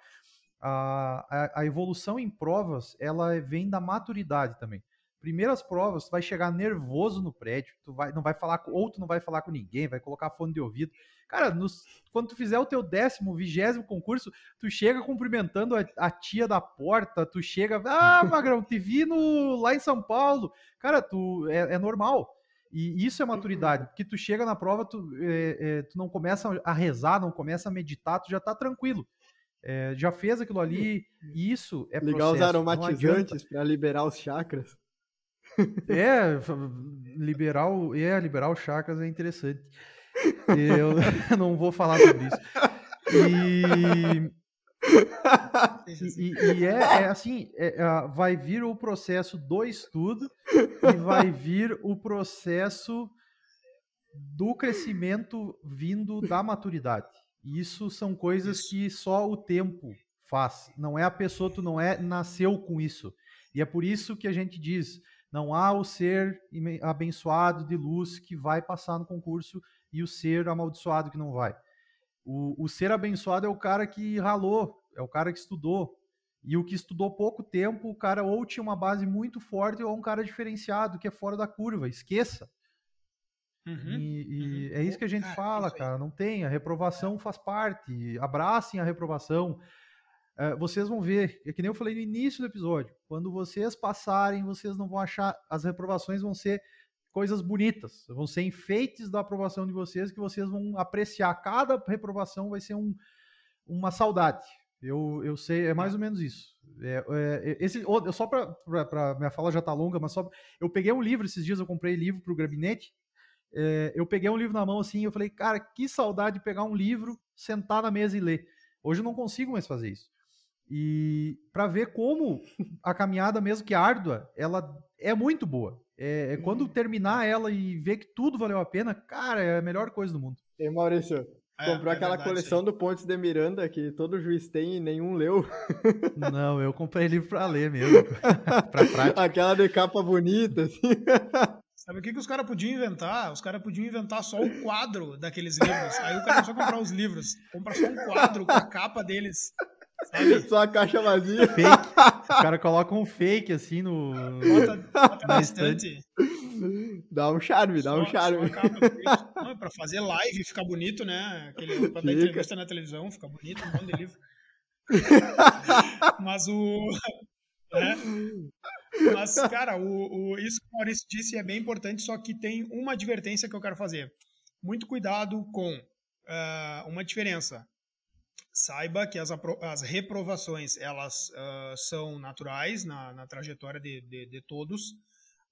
a, a, a, evolução em provas ela vem da maturidade também. Primeiras provas, tu vai chegar nervoso no prédio, tu vai, não vai falar com, ou tu não vai falar com ninguém, vai colocar fone de ouvido. Cara, nos, quando tu fizer o teu décimo, vigésimo concurso, tu chega cumprimentando a, a, tia da porta, tu chega, ah, <laughs> Magrão, te vi no, lá em São Paulo. Cara, tu é, é normal. E isso é maturidade, porque tu chega na prova, tu, é, é, tu não começa a rezar, não começa a meditar, tu já tá tranquilo é, já fez aquilo ali, isso é Ligar os aromatizantes para liberar os chakras. É, liberar, o, é, liberar os chakras é interessante. Eu <laughs> não vou falar sobre isso. E, E, e, é, é, assim, é, é, vai vir o processo do estudo e vai vir o processo do crescimento vindo da maturidade. Isso são coisas isso. que só o tempo faz. Não é a pessoa, tu não é nasceu com isso. E é por isso que a gente diz, não há o ser abençoado de luz que vai passar no concurso e o ser amaldiçoado que não vai. O, o ser abençoado é o cara que ralou, é o cara que estudou. E o que estudou pouco tempo, o cara ou tinha uma base muito forte ou é um cara diferenciado, que é fora da curva. Esqueça. Uhum, e, e uhum. é isso que a gente cara, fala, cara. Não tem. A reprovação faz parte. Abracem a reprovação. É, vocês vão ver, é que nem eu falei no início do episódio. Quando vocês passarem, vocês não vão achar. As reprovações vão ser coisas bonitas, vão ser enfeites da aprovação de vocês que vocês vão apreciar. Cada reprovação vai ser um, uma saudade. Eu, eu sei, é mais ou menos isso. É, é, esse, só para minha fala já tá longa, mas só eu peguei um livro esses dias, eu comprei livro para o gabinete. É, eu peguei um livro na mão assim, eu falei, cara, que saudade de pegar um livro, sentar na mesa e ler. Hoje eu não consigo mais fazer isso. E para ver como a caminhada, mesmo que árdua, ela é muito boa. É, é, quando uhum. terminar ela e ver que tudo valeu a pena, cara, é a melhor coisa do mundo. E Maurício, é, comprou é aquela verdade, coleção sim. do Pontes de Miranda que todo juiz tem e nenhum leu. <laughs> Não, eu comprei livro pra ler mesmo. <laughs> pra prática. Aquela de capa bonita, assim. <laughs> Sabe o que, que os caras podiam inventar? Os caras podiam inventar só o quadro daqueles livros. Aí o cara só comprar os livros. Compra só um quadro com a capa deles. Sabe? <laughs> Só a caixa vazia. Fake. <laughs> O cara coloca um fake assim no. Bota, bota na estante. Dá um charme, dá só, um charme. Não, é pra fazer live ficar bonito, né? Aquele, pra dar entrevista na televisão, fica bonito, um monte de livro. Mas o. Né? Mas, cara, o, o, isso que o Maurício disse é bem importante, só que tem uma advertência que eu quero fazer. Muito cuidado com uh, uma diferença saiba que as, as reprovações elas uh, são naturais na, na trajetória de, de, de, todos,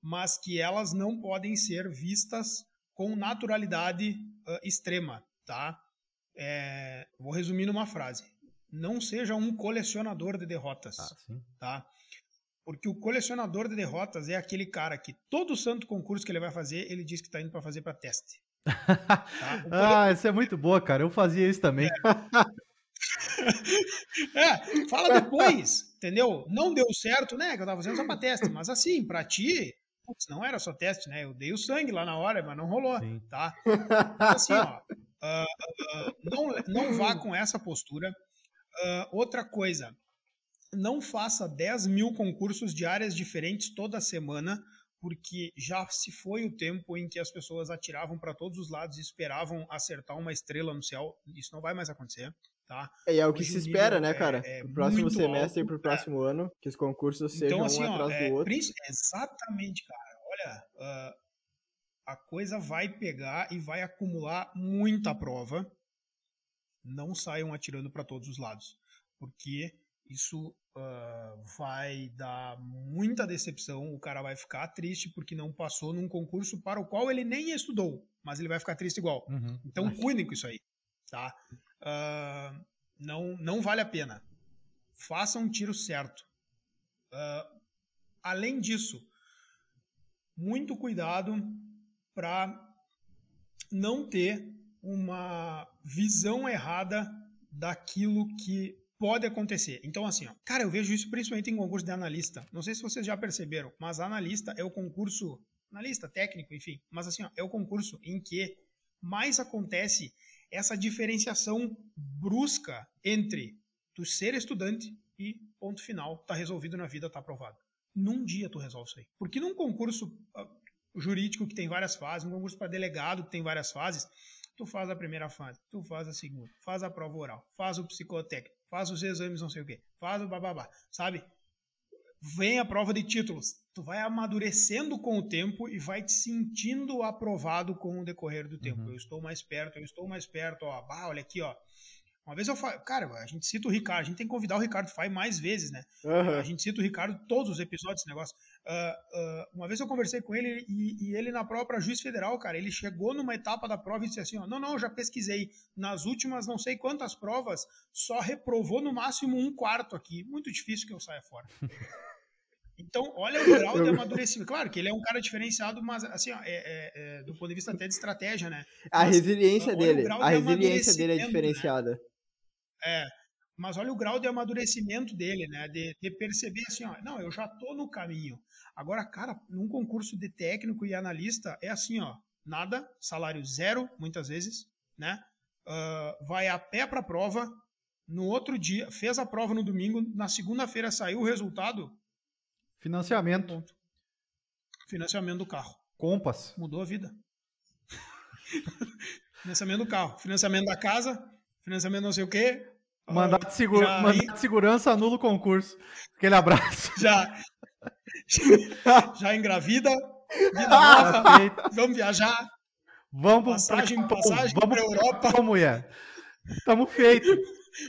mas que elas não podem ser vistas com naturalidade uh, extrema, tá? É, vou resumir numa frase: não seja um colecionador de derrotas, ah, tá? Porque o colecionador de derrotas é aquele cara que todo santo concurso que ele vai fazer, ele diz que está indo para fazer para teste. <laughs> Tá? ah, isso é muito boa, cara. Eu fazia isso também. É. <laughs> é, fala depois, entendeu? Não deu certo, né? Que eu tava fazendo só pra teste, mas assim, pra ti, putz, não era só teste, né? Eu dei o sangue lá na hora, mas não rolou, Sim. tá? <laughs> Então, assim, ó, uh, uh, não, não vá com essa postura. Uh, outra coisa, não faça 10 mil concursos de áreas diferentes toda semana, porque já se foi o tempo em que as pessoas atiravam para todos os lados e esperavam acertar uma estrela no céu. Isso não vai mais acontecer. Tá? É, é o que Hoje se espera, né, cara? É, é pro próximo semestre alto, e pro próximo ano, que os concursos então, sejam assim, um atrás ó, do é, outro. Exatamente, cara. Olha, uh, a coisa vai pegar e vai acumular muita prova. Não saiam atirando para todos os lados, porque isso uh, vai dar muita decepção. O cara vai ficar triste porque não passou num concurso para o qual ele nem estudou, mas ele vai ficar triste igual. Uhum. Então, cuidem com isso aí, tá? Uh, não, não vale a pena. Faça um tiro certo. Uh, além disso, muito cuidado para não ter uma visão errada daquilo que pode acontecer. Então, assim, ó, cara, eu vejo isso principalmente em concurso de analista. Não sei se vocês já perceberam, mas analista é o concurso, analista técnico, enfim, mas assim, ó, é o concurso em que mais acontece essa diferenciação brusca entre tu ser estudante e ponto final, tá resolvido na vida, tá aprovado. Num dia tu resolve isso aí. Porque num concurso uh, jurídico que tem várias fases, um concurso para delegado que tem várias fases, tu faz a primeira fase, tu faz a segunda, faz a prova oral, faz o psicotécnico, faz os exames não sei o quê, faz o bababá, sabe? Vem a prova de títulos, tu vai amadurecendo com o tempo e vai te sentindo aprovado com o decorrer do tempo. Uhum. Eu estou mais perto, eu estou mais perto, ó, bah, olha aqui, ó. Uma vez eu falei, cara, a gente cita o Ricardo, a gente tem que convidar o Ricardo Fai mais vezes, né? Aham. A gente cita o Ricardo todos os episódios desse negócio. Ah, ah, uma vez eu conversei com ele e, e ele na própria juiz federal, cara, ele chegou numa etapa da prova e disse assim, ó, não, não, eu já pesquisei. Nas últimas não sei quantas provas, só reprovou no máximo um quarto aqui. Muito difícil que eu saia fora. <laughs> Então, olha o grau de amadurecimento. Claro que ele é um cara diferenciado, mas assim, ó, é- é- é, do ponto de vista até de estratégia, né? A Mas resiliência dele, a de resiliência dele é né? diferenciada. É, mas olha o grau de amadurecimento dele, né? De, de perceber assim, ó, não, eu já tô no caminho. Agora, cara, num concurso de técnico e analista é assim, ó, nada, salário zero, muitas vezes, né? Ah, vai a pé pra prova, no outro dia, fez a prova no domingo, na segunda-feira saiu o resultado, Financiamento. ponto. Financiamento do carro. Compass. Mudou a vida. <laughs> financiamento do carro, financiamento da casa, financiamento não sei o quê. Ah, Mandato de, segura- já- mandato de segurança anula o concurso. Aquele abraço. já <laughs> já engravida, vida Tá nova, vamos viajar, Vamos passagem, pra- passagem vamos pra Europa, pra mulher. Tamo feito.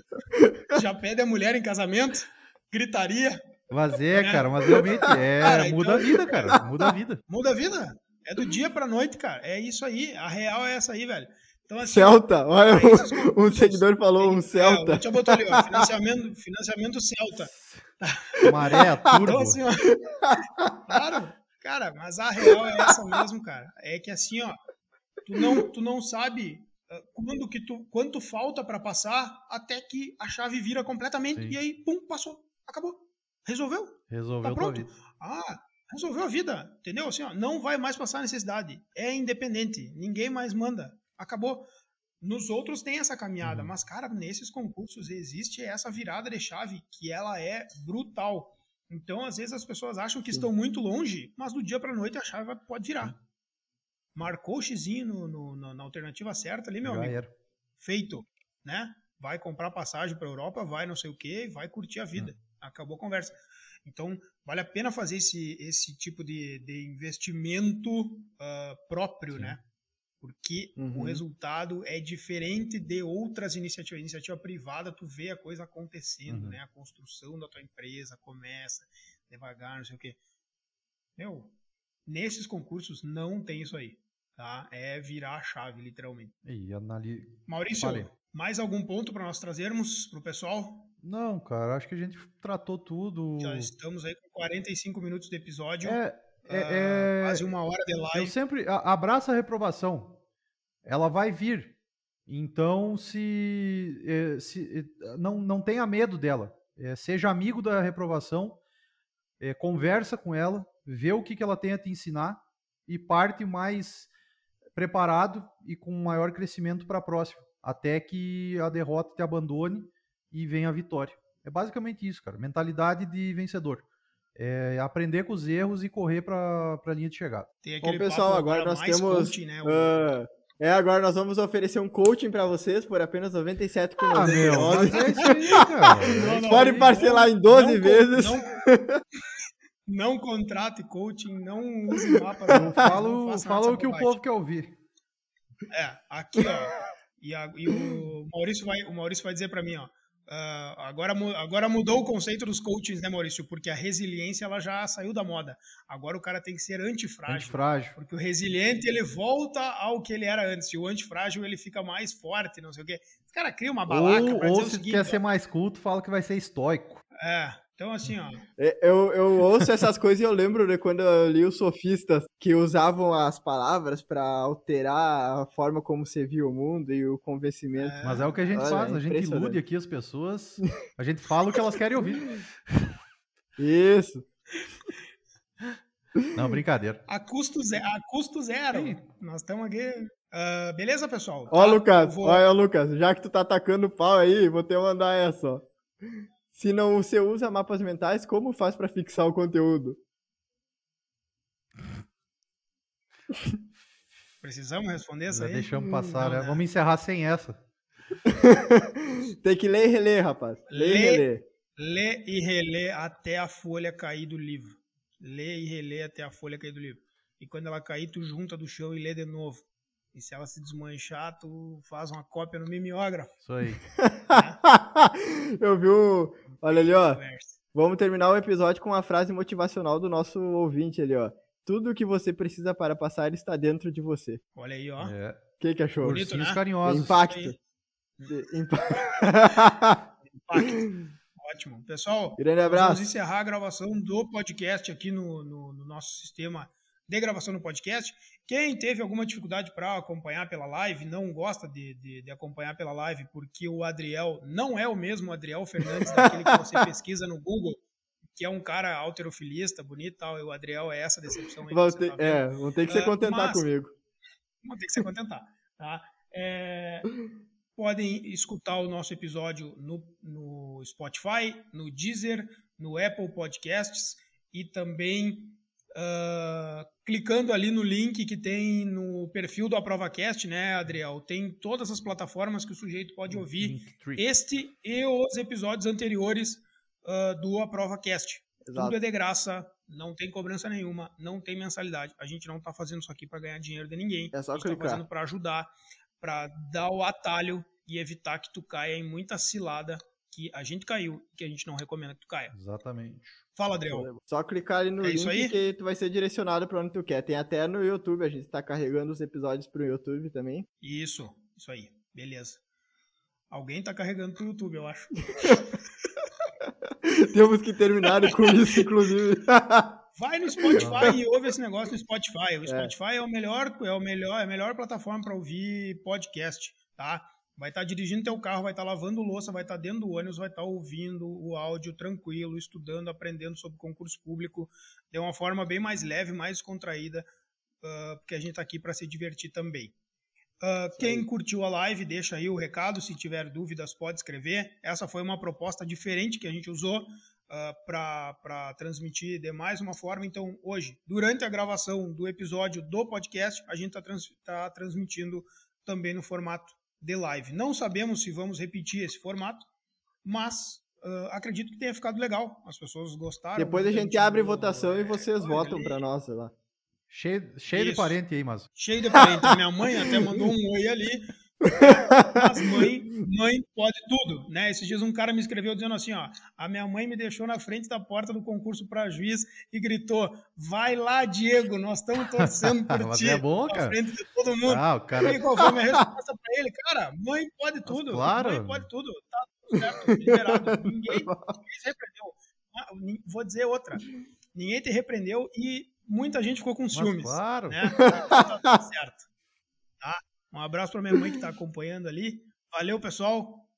<laughs> já pede a mulher em casamento, gritaria, Mas é, Né? cara, mas realmente é, <laughs> Cara, muda a então- vida, cara. Muda a vida. muda a vida. É do dia pra noite, cara. É isso aí. A real é essa aí, velho. Então, assim, Celta, olha, um concursos, seguidor falou um É, Celta. Lúcio botou ali, ó, financiamento, financiamento Celta. <laughs> Maré, turbo. Então, assim, ó, claro, cara, mas a real é essa mesmo, cara. É que assim, ó, tu não, tu não sabe ah, quando que tu, quanto falta pra passar até que a chave vira completamente Sim. e aí, pum, passou, acabou, resolveu. Resolveu Tá pronto. vida. Ah, resolveu a vida, entendeu? Assim, ó, não vai mais passar necessidade. É independente, ninguém mais manda. Acabou. Nos outros tem essa caminhada, Uhum. mas, cara, nesses concursos existe essa virada de chave que ela é brutal. Então, às vezes, as pessoas acham que Sim. estão muito longe, mas do dia pra noite a chave pode virar. Marcou o xizinho no, no- na- na alternativa certa ali, meu Já amigo era. feito, né? Vai comprar passagem para Europa, vai não sei o quê, vai curtir a vida. Acabou a conversa. Então, vale a pena fazer esse, esse tipo de, de investimento ah, próprio, Sim. né? Porque o Uhum. resultado é diferente de outras iniciativas. Iniciativa privada, tu vê a coisa acontecendo, Uhum. né? A construção da tua empresa começa devagar, não sei o quê. Meu, nesses concursos não tem isso aí, tá? É virar a chave, literalmente. E. Maurício, mais algum ponto para nós trazermos para o pessoal? Não, cara, acho que a gente tratou tudo. Já estamos aí com 45 minutos de episódio, É, ah, é, é- quase uma hora de Eu live. sempre a- abraço a reprovação. Ela vai vir. Então, se, eh, se eh, não, não tenha medo dela. Eh, seja amigo da reprovação, conversa com ela, vê o que, que ela tem a te ensinar e parte mais preparado e com maior crescimento para a próxima, até que a derrota te abandone e venha a vitória. É basicamente isso, cara. Mentalidade de vencedor. É aprender com os erros e correr para a linha de chegada. Tem Bom, pessoal, papo agora nós temos. coaching, né? O- ah, é, agora nós vamos oferecer um coaching pra vocês por apenas R$ 97,99. Ah, meu, <laughs> mas é isso aí, cara. Não, não, Pode parcelar não- em 12 não- vezes. <laughs> Não, contrate coaching, não use <laughs> mapas. Eu não falo, falo o que o povo quer ouvir. É, aqui, ó. E, a- e o Maurício vai, o Maurício vai dizer para mim, ó. ah, agora, agora mudou o conceito dos coachings, né, Maurício? Porque a resiliência ela já saiu da moda. Agora o cara tem que ser antifrágil. Antifrágil. Porque o resiliente ele volta ao que ele era antes. E o antifrágil ele fica mais forte, não sei o quê. Os cara cria uma balaca Ou, ou o se seguinte. quer ó, ser mais culto, fala que vai ser estoico. É, então assim, ó. É, Eu, eu ouço essas coisas e eu lembro de quando eu li os sofistas que usavam as palavras pra alterar a forma como você via o mundo e o convencimento. Mas é o que a gente Olha, faz, a gente ilude aqui as pessoas, a gente fala o que elas querem ouvir. Isso. Não, brincadeira. A custo, ze a custo zero. Sim. Nós estamos aqui. Ah, beleza, pessoal? Ó, Tá? Lucas, vou- olha, Lucas, já que tu tá atacando o pau aí, vou te mandar essa, ó. Se não você usa mapas mentais, como faz pra fixar o conteúdo? <laughs> Precisamos responder essa Já aí? deixamos passar, Não, né? né? Vamos encerrar sem essa. <laughs> Tem que ler e reler, rapaz. Ler e Lê. reler. Lê e relê até a folha cair do livro. Lê e relê até a folha cair do livro. E quando ela cair, tu junta do chão e lê de novo. E se ela se desmanchar, tu faz uma cópia no mimeógrafo. Isso aí. <laughs> Eu vi o. Olha ali, ó. Vamos terminar o episódio com uma frase motivacional do nosso ouvinte ali, ó. Tudo o que você precisa para passar está dentro de você. Olha aí, ó. É. O que, que achou? Bonito, Ursinhos né? carinhosos. Impacto. De- <laughs> Impacto. Ótimo. Pessoal, Grande abraço. Vamos encerrar a gravação do podcast aqui no, no- no nosso sistema de gravação no podcast. Quem teve alguma dificuldade para acompanhar pela live, não gosta de, de- de acompanhar pela live, porque o Adriel não é o mesmo Adriel Fernandes, daquele que você <laughs> pesquisa no Google, que é um cara alterofilista, bonito e tal, e o Adriel é essa decepção aí. Vão ter, tá é, vão ter que se Ah, contentar comigo. Vamos ter que se contentar. Tá? É, podem escutar o nosso episódio no, no Spotify, no Deezer, no Apple Podcasts e também ah, clicando ali no link que tem no perfil do AprovaCast, né, Adriel? Tem todas as plataformas que o sujeito pode ouvir este e os episódios anteriores ah, do AprovaCast. Exato. Tudo é de graça, não tem cobrança nenhuma, não tem mensalidade. A gente não tá fazendo isso aqui para ganhar dinheiro de ninguém. É só a gente tá clicar. fazendo para ajudar, para dar o atalho e evitar que tu caia em muita cilada que a gente caiu e que a gente não recomenda que tu caia. Exatamente. Fala, Adriel. Só clicar ali no É link que tu vai ser direcionado para onde tu quer. Tem até no YouTube, a gente tá carregando os episódios pro YouTube também. Isso, isso aí. Beleza. Alguém tá carregando pro YouTube, eu acho. <laughs> Temos que terminar com isso, inclusive. <laughs> Vai no Spotify e ouve esse negócio no Spotify. O É. Spotify é, o melhor, é o melhor, é a melhor plataforma para ouvir podcast, tá? Vai estar dirigindo teu carro, vai estar lavando louça, vai estar dentro do ônibus, vai estar ouvindo o áudio tranquilo, estudando, aprendendo sobre concurso público de uma forma bem mais leve, mais contraída, ah, porque a gente está aqui para se divertir também. Ah, quem curtiu a live, deixa aí o recado. Se tiver dúvidas, pode escrever. Essa foi uma proposta diferente que a gente usou para transmitir de mais uma forma. Então, hoje, durante a gravação do episódio do podcast, a gente está transmitindo também no formato de live. Não sabemos se vamos repetir esse formato, mas ah, acredito que tenha ficado legal. As pessoas gostaram. Depois a gente abre mandou, votação e é, vocês coisa votam pra nós, sei lá. Cheio, cheio de parente aí, mas. Cheio de parente. Minha mãe até mandou um oi ali. Mas mãe, mãe pode tudo, né? Esses dias um cara me escreveu dizendo assim, ó, a minha mãe me deixou na frente da porta do concurso para juiz e gritou: "Vai lá, Diego, nós estamos torcendo por <laughs> Mas ti". é bom, na cara. frente de todo mundo. Ah, o E cara. qual foi a minha resposta pra ele? Cara, mãe pode tudo. claro. Mãe pode tudo. Tá tudo certo, liberado. Ninguém, <laughs> ninguém se repreendeu. Ah, Vou dizer outra. Ninguém te repreendeu e muita gente ficou com Mas ciúmes claro. né? Tá tudo certo. Um abraço para minha mãe que tá acompanhando ali. Valeu, pessoal.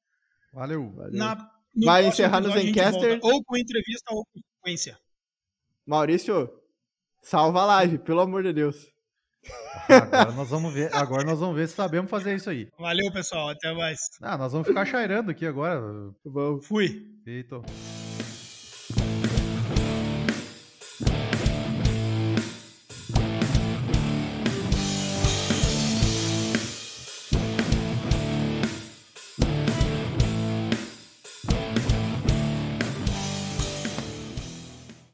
Valeu. Valeu. Na, no Vai encerrar no Zencaster? Ou com entrevista ou com sequência. Maurício, salva a live, pelo amor de Deus. Agora nós vamos ver. Agora nós vamos ver se sabemos fazer isso aí. Valeu, pessoal. Até mais. Ah, nós vamos ficar chairando aqui agora. Vamos. Fui. Feito.